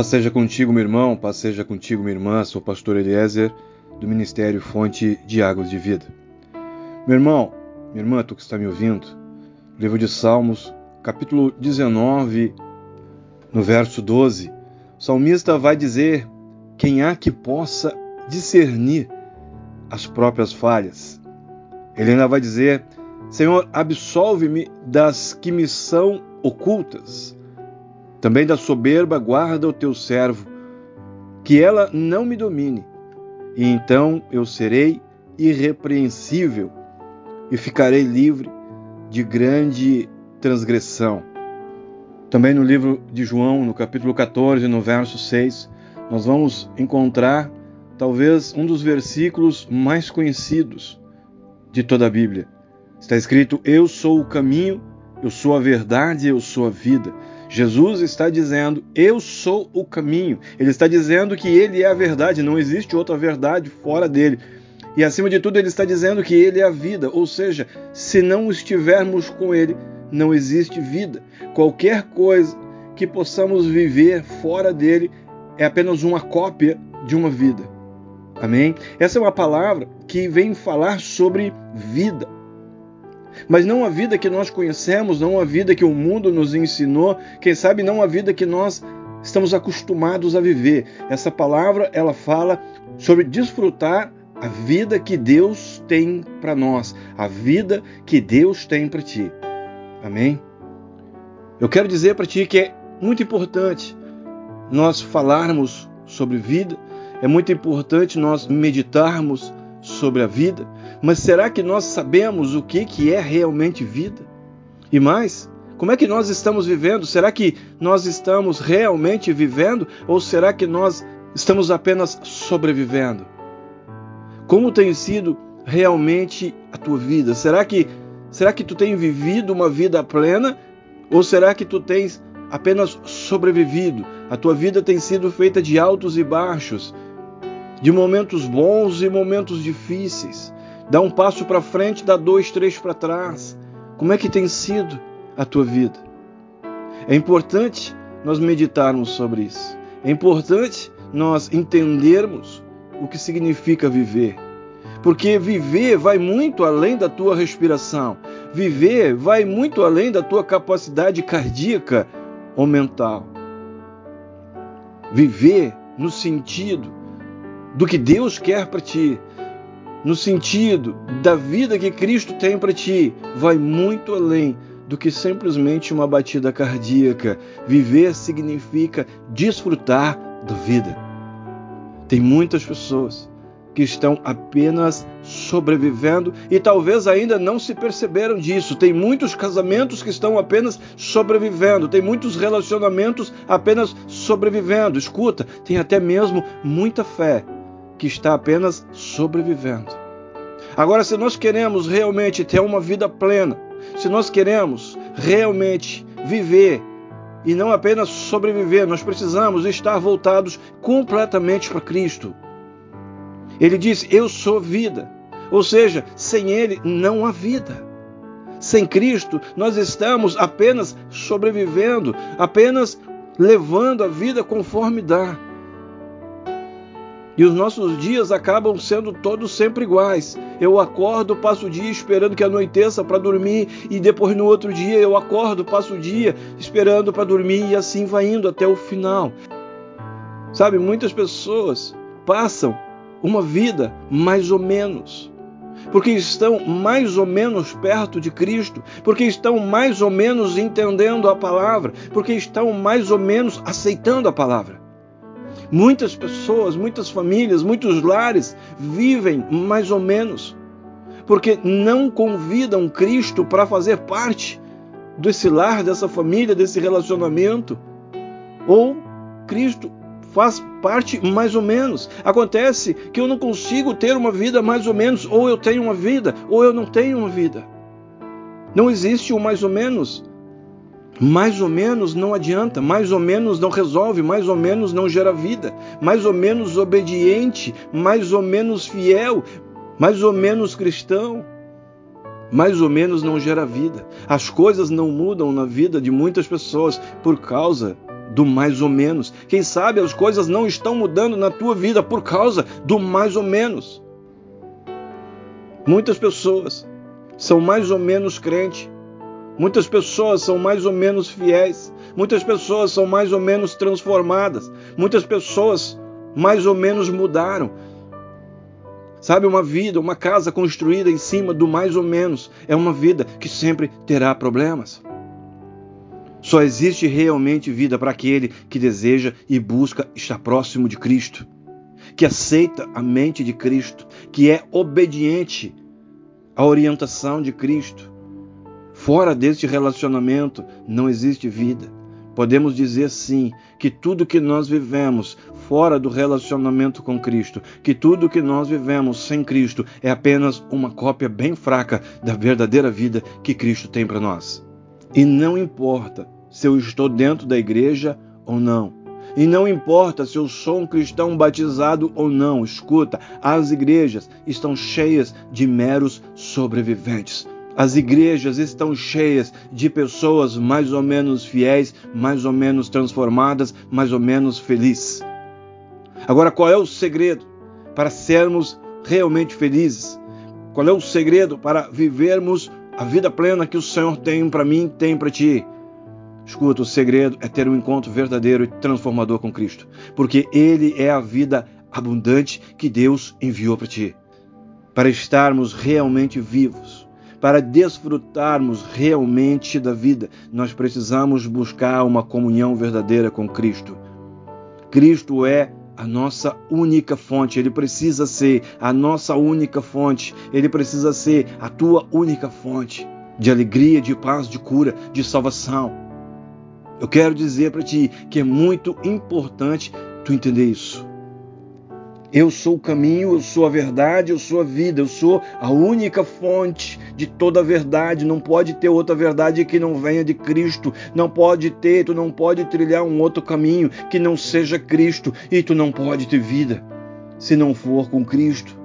Paz seja contigo, meu irmão, paz seja contigo, minha irmã. Sou o pastor Eliezer, do Ministério Fonte de Águas de Vida. Meu irmão, minha irmã, tu que está me ouvindo, livro de Salmos, capítulo 19, no verso 12, o salmista vai dizer: Quem há que possa discernir as próprias falhas? Ele ainda vai dizer: Senhor, absolve-me das que me são ocultas também da soberba guarda o teu servo, que ela não me domine, e então eu serei irrepreensível e ficarei livre de grande transgressão. Também no livro de João, no capítulo 14, no verso 6, nós vamos encontrar talvez um dos versículos mais conhecidos de toda a Bíblia. Está escrito: Eu sou o caminho, eu sou a verdade, eu sou a vida. Jesus está dizendo: Eu sou o caminho. Ele está dizendo que ele é a verdade, não existe outra verdade fora dele. E acima de tudo, ele está dizendo que ele é a vida, ou seja, se não estivermos com ele, não existe vida. Qualquer coisa que possamos viver fora dele é apenas uma cópia de uma vida. Amém? Essa é uma palavra que vem falar sobre vida mas não a vida que nós conhecemos, não a vida que o mundo nos ensinou, quem sabe não a vida que nós estamos acostumados a viver. Essa palavra ela fala sobre desfrutar a vida que Deus tem para nós, a vida que Deus tem para ti. Amém? Eu quero dizer para ti que é muito importante nós falarmos sobre vida, é muito importante nós meditarmos sobre a vida, mas será que nós sabemos o que, que é realmente vida? E mais, como é que nós estamos vivendo? Será que nós estamos realmente vivendo ou será que nós estamos apenas sobrevivendo? Como tem sido realmente a tua vida? Será que será que tu tem vivido uma vida plena ou será que tu tens apenas sobrevivido? A tua vida tem sido feita de altos e baixos, de momentos bons e momentos difíceis. Dá um passo para frente, dá dois, três para trás. Como é que tem sido a tua vida? É importante nós meditarmos sobre isso. É importante nós entendermos o que significa viver. Porque viver vai muito além da tua respiração. Viver vai muito além da tua capacidade cardíaca ou mental. Viver no sentido do que Deus quer para ti, no sentido da vida que Cristo tem para ti, vai muito além do que simplesmente uma batida cardíaca. Viver significa desfrutar da vida. Tem muitas pessoas que estão apenas sobrevivendo e talvez ainda não se perceberam disso. Tem muitos casamentos que estão apenas sobrevivendo, tem muitos relacionamentos apenas sobrevivendo. Escuta, tem até mesmo muita fé que está apenas sobrevivendo. Agora, se nós queremos realmente ter uma vida plena, se nós queremos realmente viver e não apenas sobreviver, nós precisamos estar voltados completamente para Cristo. Ele diz: Eu sou vida. Ou seja, sem Ele não há vida. Sem Cristo, nós estamos apenas sobrevivendo, apenas levando a vida conforme dá. E os nossos dias acabam sendo todos sempre iguais. Eu acordo, passo o dia esperando que anoiteça para dormir, e depois no outro dia eu acordo, passo o dia esperando para dormir, e assim vai indo até o final. Sabe, muitas pessoas passam uma vida mais ou menos, porque estão mais ou menos perto de Cristo, porque estão mais ou menos entendendo a palavra, porque estão mais ou menos aceitando a palavra. Muitas pessoas, muitas famílias, muitos lares vivem mais ou menos, porque não convidam Cristo para fazer parte desse lar, dessa família, desse relacionamento. Ou Cristo faz parte mais ou menos. Acontece que eu não consigo ter uma vida mais ou menos, ou eu tenho uma vida, ou eu não tenho uma vida. Não existe o mais ou menos. Mais ou menos não adianta, mais ou menos não resolve, mais ou menos não gera vida, mais ou menos obediente, mais ou menos fiel, mais ou menos cristão, mais ou menos não gera vida. As coisas não mudam na vida de muitas pessoas por causa do mais ou menos. Quem sabe as coisas não estão mudando na tua vida por causa do mais ou menos. Muitas pessoas são mais ou menos crentes Muitas pessoas são mais ou menos fiéis, muitas pessoas são mais ou menos transformadas, muitas pessoas mais ou menos mudaram. Sabe, uma vida, uma casa construída em cima do mais ou menos é uma vida que sempre terá problemas. Só existe realmente vida para aquele que deseja e busca estar próximo de Cristo, que aceita a mente de Cristo, que é obediente à orientação de Cristo, Fora deste relacionamento não existe vida. Podemos dizer sim que tudo que nós vivemos fora do relacionamento com Cristo, que tudo que nós vivemos sem Cristo é apenas uma cópia bem fraca da verdadeira vida que Cristo tem para nós. E não importa se eu estou dentro da igreja ou não. E não importa se eu sou um cristão batizado ou não, escuta, as igrejas estão cheias de meros sobreviventes. As igrejas estão cheias de pessoas mais ou menos fiéis, mais ou menos transformadas, mais ou menos felizes. Agora, qual é o segredo para sermos realmente felizes? Qual é o segredo para vivermos a vida plena que o Senhor tem para mim, tem para ti? Escuta, o segredo é ter um encontro verdadeiro e transformador com Cristo, porque Ele é a vida abundante que Deus enviou para ti. Para estarmos realmente vivos, para desfrutarmos realmente da vida, nós precisamos buscar uma comunhão verdadeira com Cristo. Cristo é a nossa única fonte, ele precisa ser a nossa única fonte, ele precisa ser a tua única fonte de alegria, de paz, de cura, de salvação. Eu quero dizer para ti que é muito importante tu entender isso. Eu sou o caminho, eu sou a verdade, eu sou a vida, eu sou a única fonte de toda a verdade. Não pode ter outra verdade que não venha de Cristo. Não pode ter, tu não pode trilhar um outro caminho que não seja Cristo. E tu não pode ter vida se não for com Cristo.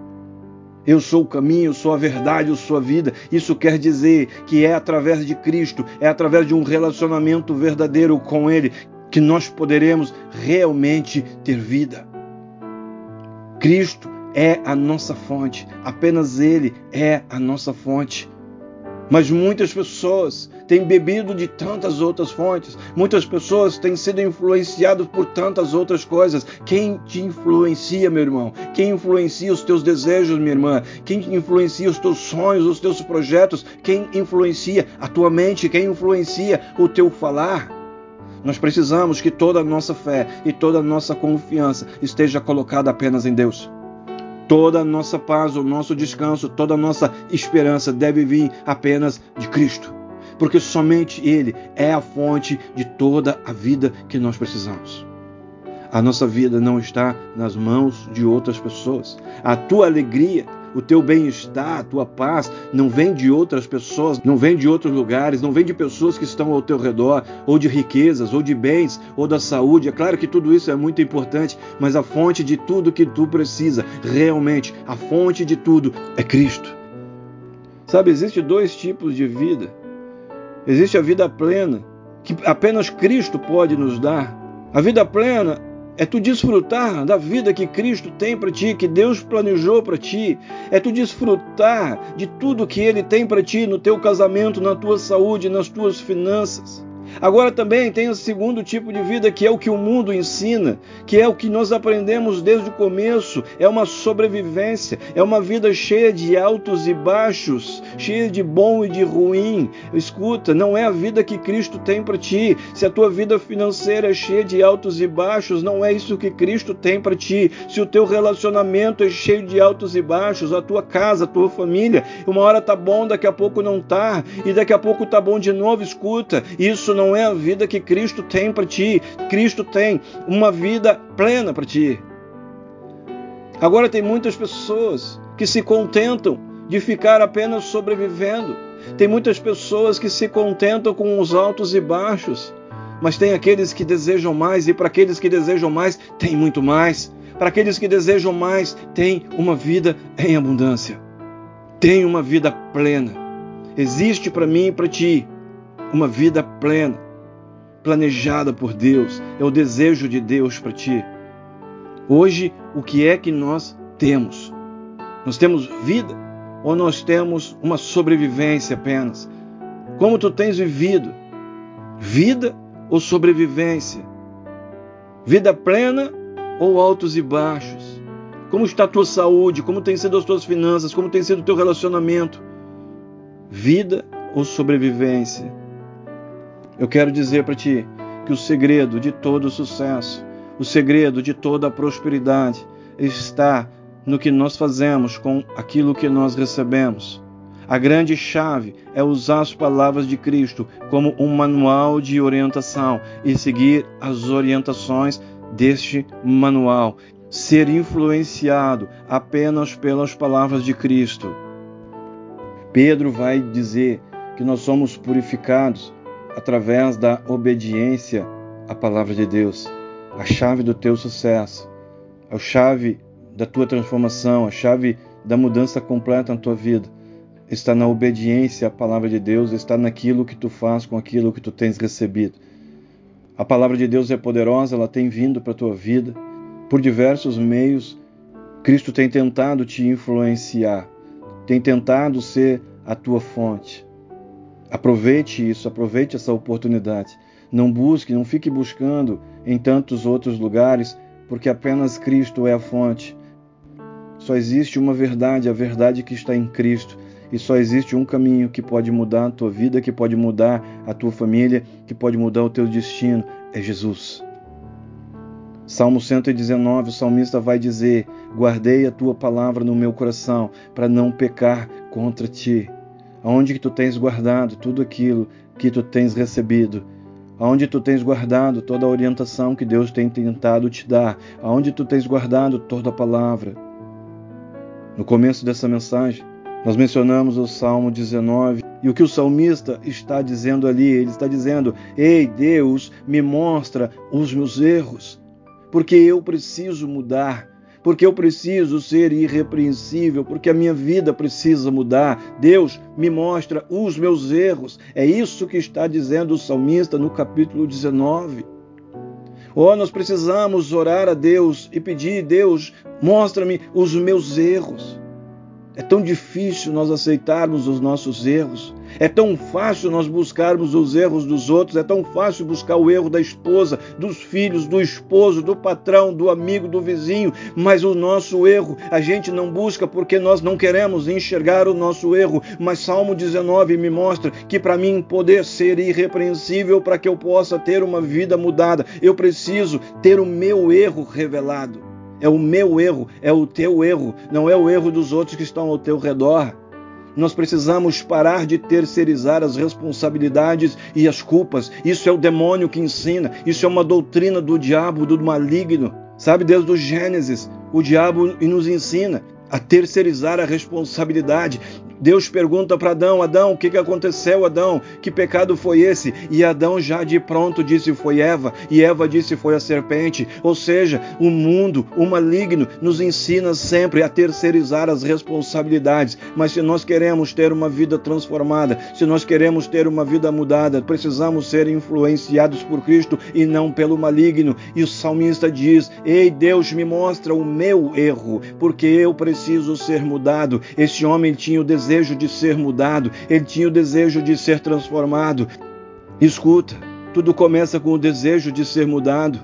Eu sou o caminho, eu sou a verdade, eu sou a vida. Isso quer dizer que é através de Cristo, é através de um relacionamento verdadeiro com Ele que nós poderemos realmente ter vida. Cristo é a nossa fonte, apenas Ele é a nossa fonte. Mas muitas pessoas têm bebido de tantas outras fontes, muitas pessoas têm sido influenciadas por tantas outras coisas. Quem te influencia, meu irmão? Quem influencia os teus desejos, minha irmã? Quem influencia os teus sonhos, os teus projetos? Quem influencia a tua mente? Quem influencia o teu falar? Nós precisamos que toda a nossa fé e toda a nossa confiança esteja colocada apenas em Deus. Toda a nossa paz, o nosso descanso, toda a nossa esperança deve vir apenas de Cristo, porque somente Ele é a fonte de toda a vida que nós precisamos. A nossa vida não está nas mãos de outras pessoas. A tua alegria o teu bem-estar, a tua paz não vem de outras pessoas, não vem de outros lugares, não vem de pessoas que estão ao teu redor, ou de riquezas, ou de bens, ou da saúde. É claro que tudo isso é muito importante, mas a fonte de tudo que tu precisa, realmente, a fonte de tudo é Cristo. Sabe, existe dois tipos de vida. Existe a vida plena, que apenas Cristo pode nos dar. A vida plena é tu desfrutar da vida que Cristo tem para ti, que Deus planejou para ti. É tu desfrutar de tudo que Ele tem para ti no teu casamento, na tua saúde, nas tuas finanças. Agora também tem o segundo tipo de vida que é o que o mundo ensina, que é o que nós aprendemos desde o começo, é uma sobrevivência, é uma vida cheia de altos e baixos, cheia de bom e de ruim. Escuta, não é a vida que Cristo tem para ti. Se a tua vida financeira é cheia de altos e baixos, não é isso que Cristo tem para ti. Se o teu relacionamento é cheio de altos e baixos, a tua casa, a tua família, uma hora tá bom, daqui a pouco não tá, e daqui a pouco tá bom de novo, escuta. Isso não não é a vida que Cristo tem para ti. Cristo tem uma vida plena para ti. Agora tem muitas pessoas que se contentam de ficar apenas sobrevivendo. Tem muitas pessoas que se contentam com os altos e baixos. Mas tem aqueles que desejam mais, e para aqueles que desejam mais, tem muito mais. Para aqueles que desejam mais, tem uma vida em abundância. Tem uma vida plena. Existe para mim e para ti uma vida plena, planejada por Deus. É o desejo de Deus para ti. Hoje, o que é que nós temos? Nós temos vida ou nós temos uma sobrevivência apenas? Como tu tens vivido? Vida ou sobrevivência? Vida plena ou altos e baixos? Como está a tua saúde? Como tem sido as tuas finanças? Como tem sido o teu relacionamento? Vida ou sobrevivência? Eu quero dizer para ti que o segredo de todo o sucesso, o segredo de toda prosperidade está no que nós fazemos com aquilo que nós recebemos. A grande chave é usar as palavras de Cristo como um manual de orientação e seguir as orientações deste manual. Ser influenciado apenas pelas palavras de Cristo. Pedro vai dizer que nós somos purificados através da obediência à palavra de Deus. A chave do teu sucesso, a chave da tua transformação, a chave da mudança completa na tua vida está na obediência à palavra de Deus, está naquilo que tu faz com aquilo que tu tens recebido. A palavra de Deus é poderosa, ela tem vindo para a tua vida por diversos meios. Cristo tem tentado te influenciar, tem tentado ser a tua fonte. Aproveite isso, aproveite essa oportunidade. Não busque, não fique buscando em tantos outros lugares, porque apenas Cristo é a fonte. Só existe uma verdade, a verdade que está em Cristo. E só existe um caminho que pode mudar a tua vida, que pode mudar a tua família, que pode mudar o teu destino. É Jesus. Salmo 119, o salmista vai dizer: Guardei a tua palavra no meu coração para não pecar contra ti. Aonde que tu tens guardado tudo aquilo que tu tens recebido? Aonde tu tens guardado toda a orientação que Deus tem tentado te dar? Aonde tu tens guardado toda a palavra? No começo dessa mensagem, nós mencionamos o Salmo 19 e o que o salmista está dizendo ali, ele está dizendo: Ei, Deus, me mostra os meus erros, porque eu preciso mudar, porque eu preciso ser irrepreensível, porque a minha vida precisa mudar. Deus, me mostra os meus erros. É isso que está dizendo o salmista no capítulo 19. Oh, nós precisamos orar a Deus e pedir: Deus, mostra-me os meus erros. É tão difícil nós aceitarmos os nossos erros. É tão fácil nós buscarmos os erros dos outros. É tão fácil buscar o erro da esposa, dos filhos, do esposo, do patrão, do amigo, do vizinho. Mas o nosso erro a gente não busca porque nós não queremos enxergar o nosso erro. Mas Salmo 19 me mostra que para mim poder ser irrepreensível, para que eu possa ter uma vida mudada, eu preciso ter o meu erro revelado. É o meu erro, é o teu erro, não é o erro dos outros que estão ao teu redor. Nós precisamos parar de terceirizar as responsabilidades e as culpas. Isso é o demônio que ensina, isso é uma doutrina do diabo, do maligno. Sabe, desde o Gênesis, o diabo nos ensina a terceirizar a responsabilidade. Deus pergunta para Adão: Adão, o que, que aconteceu, Adão? Que pecado foi esse? E Adão já de pronto disse: Foi Eva. E Eva disse: Foi a serpente. Ou seja, o mundo, o maligno, nos ensina sempre a terceirizar as responsabilidades. Mas se nós queremos ter uma vida transformada, se nós queremos ter uma vida mudada, precisamos ser influenciados por Cristo e não pelo maligno. E o salmista diz: Ei, Deus, me mostra o meu erro, porque eu preciso ser mudado. Este homem tinha o desejo de ser mudado, ele tinha o desejo de ser transformado. Escuta, tudo começa com o desejo de ser mudado.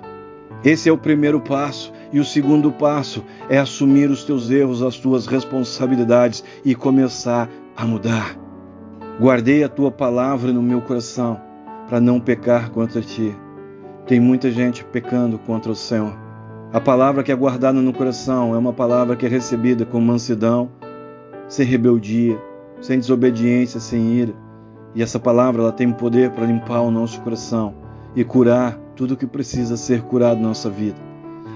Esse é o primeiro passo. E o segundo passo é assumir os teus erros, as tuas responsabilidades e começar a mudar. Guardei a tua palavra no meu coração para não pecar contra ti. Tem muita gente pecando contra o Senhor. A palavra que é guardada no coração é uma palavra que é recebida com mansidão, sem rebeldia, sem desobediência, sem ira. E essa palavra ela tem poder para limpar o nosso coração e curar tudo o que precisa ser curado na nossa vida.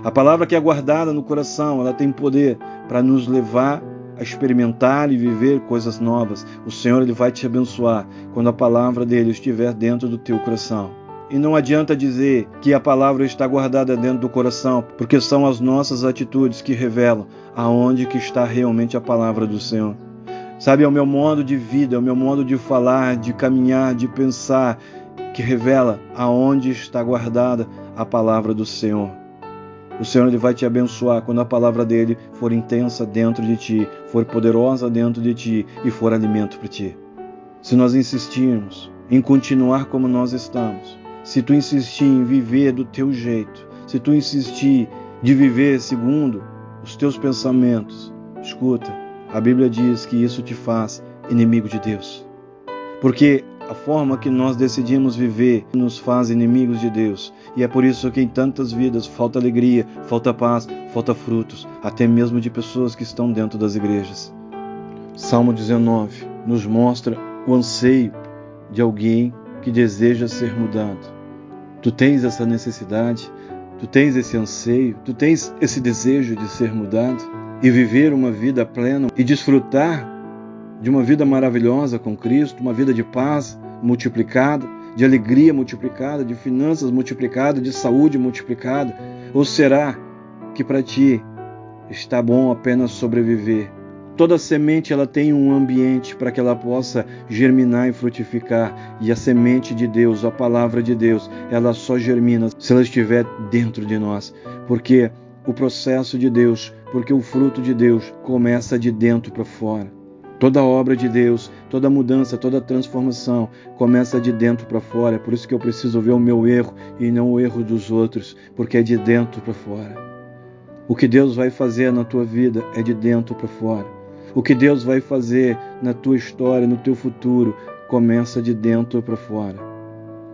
A palavra que é guardada no coração, ela tem poder para nos levar a experimentar e viver coisas novas. O Senhor ele vai te abençoar quando a palavra dele estiver dentro do teu coração. E não adianta dizer que a palavra está guardada dentro do coração, porque são as nossas atitudes que revelam aonde que está realmente a palavra do Senhor. Sabe, é o meu modo de vida, é o meu modo de falar, de caminhar, de pensar, que revela aonde está guardada a palavra do Senhor. O Senhor ele vai te abençoar quando a palavra dele for intensa dentro de ti, for poderosa dentro de ti e for alimento para ti. Se nós insistirmos em continuar como nós estamos, se tu insistir em viver do teu jeito, se tu insistir de viver segundo os teus pensamentos, escuta, a Bíblia diz que isso te faz inimigo de Deus. Porque a forma que nós decidimos viver nos faz inimigos de Deus. E é por isso que em tantas vidas falta alegria, falta paz, falta frutos, até mesmo de pessoas que estão dentro das igrejas. Salmo 19 nos mostra o anseio de alguém que deseja ser mudado. Tu tens essa necessidade, tu tens esse anseio, tu tens esse desejo de ser mudado e viver uma vida plena e desfrutar de uma vida maravilhosa com Cristo, uma vida de paz multiplicada, de alegria multiplicada, de finanças multiplicada, de saúde multiplicada? Ou será que para ti está bom apenas sobreviver? Toda semente ela tem um ambiente para que ela possa germinar e frutificar, e a semente de Deus, a palavra de Deus, ela só germina se ela estiver dentro de nós, porque o processo de Deus, porque o fruto de Deus começa de dentro para fora. Toda obra de Deus, toda mudança, toda transformação começa de dentro para fora. É por isso que eu preciso ver o meu erro e não o erro dos outros, porque é de dentro para fora. O que Deus vai fazer na tua vida é de dentro para fora. O que Deus vai fazer na tua história, no teu futuro, começa de dentro para fora.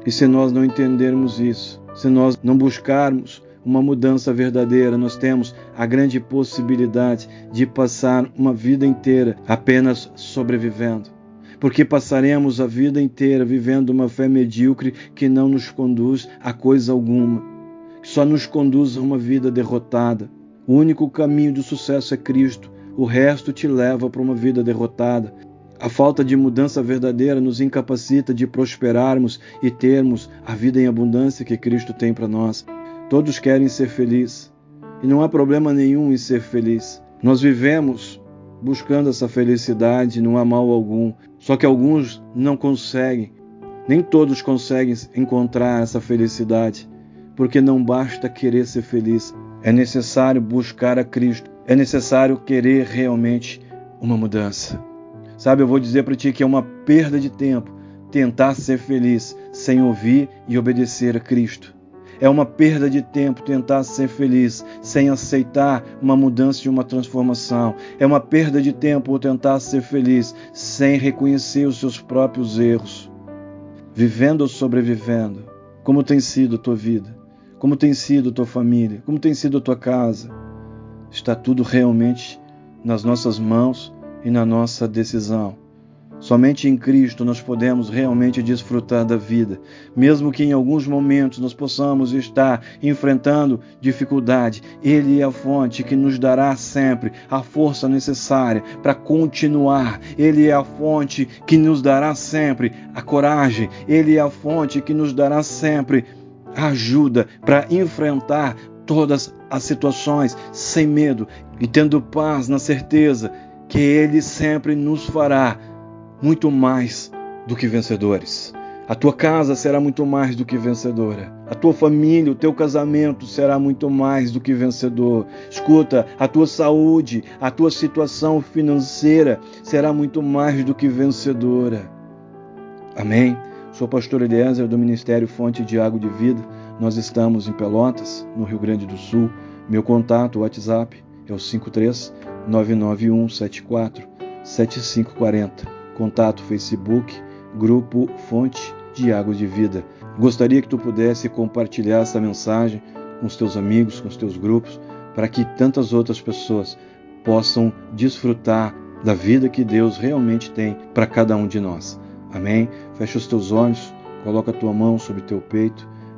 E se nós não entendermos isso, se nós não buscarmos uma mudança verdadeira, nós temos a grande possibilidade de passar uma vida inteira apenas sobrevivendo. Porque passaremos a vida inteira vivendo uma fé medíocre que não nos conduz a coisa alguma, que só nos conduz a uma vida derrotada. O único caminho do sucesso é Cristo, o resto te leva para uma vida derrotada. A falta de mudança verdadeira nos incapacita de prosperarmos e termos a vida em abundância que Cristo tem para nós. Todos querem ser felizes e não há problema nenhum em ser feliz. Nós vivemos buscando essa felicidade, não há mal algum. Só que alguns não conseguem, nem todos conseguem encontrar essa felicidade, porque não basta querer ser feliz, é necessário buscar a Cristo, é necessário querer realmente uma mudança. Sabe, eu vou dizer para ti que é uma perda de tempo tentar ser feliz sem ouvir e obedecer a Cristo. É uma perda de tempo tentar ser feliz sem aceitar uma mudança e uma transformação. É uma perda de tempo tentar ser feliz sem reconhecer os seus próprios erros. Vivendo ou sobrevivendo, como tem sido a tua vida? Como tem sido a tua família? Como tem sido a tua casa? Está tudo realmente nas nossas mãos e na nossa decisão. Somente em Cristo nós podemos realmente desfrutar da vida, mesmo que em alguns momentos nós possamos estar enfrentando dificuldade. Ele é a fonte que nos dará sempre a força necessária para continuar. Ele é a fonte que nos dará sempre a coragem. Ele é a fonte que nos dará sempre a ajuda para enfrentar todas as situações sem medo e tendo paz na certeza que Ele sempre nos fará muito mais do que vencedores. A tua casa será muito mais do que vencedora. A tua família, o teu casamento será muito mais do que vencedor. Escuta, a tua saúde, a tua situação financeira será muito mais do que vencedora. Amém? Sou pastor Eliezer do Ministério Fonte de Água de Vida. Nós estamos em Pelotas, no Rio Grande do Sul. Meu contato, WhatsApp, é o 53 991 74 7540 contato Facebook, grupo Fonte de Água de Vida. Gostaria que tu pudesse compartilhar essa mensagem com os teus amigos, com os teus grupos, para que tantas outras pessoas possam desfrutar da vida que Deus realmente tem para cada um de nós. Amém? Fecha os teus olhos, coloca a tua mão sobre teu peito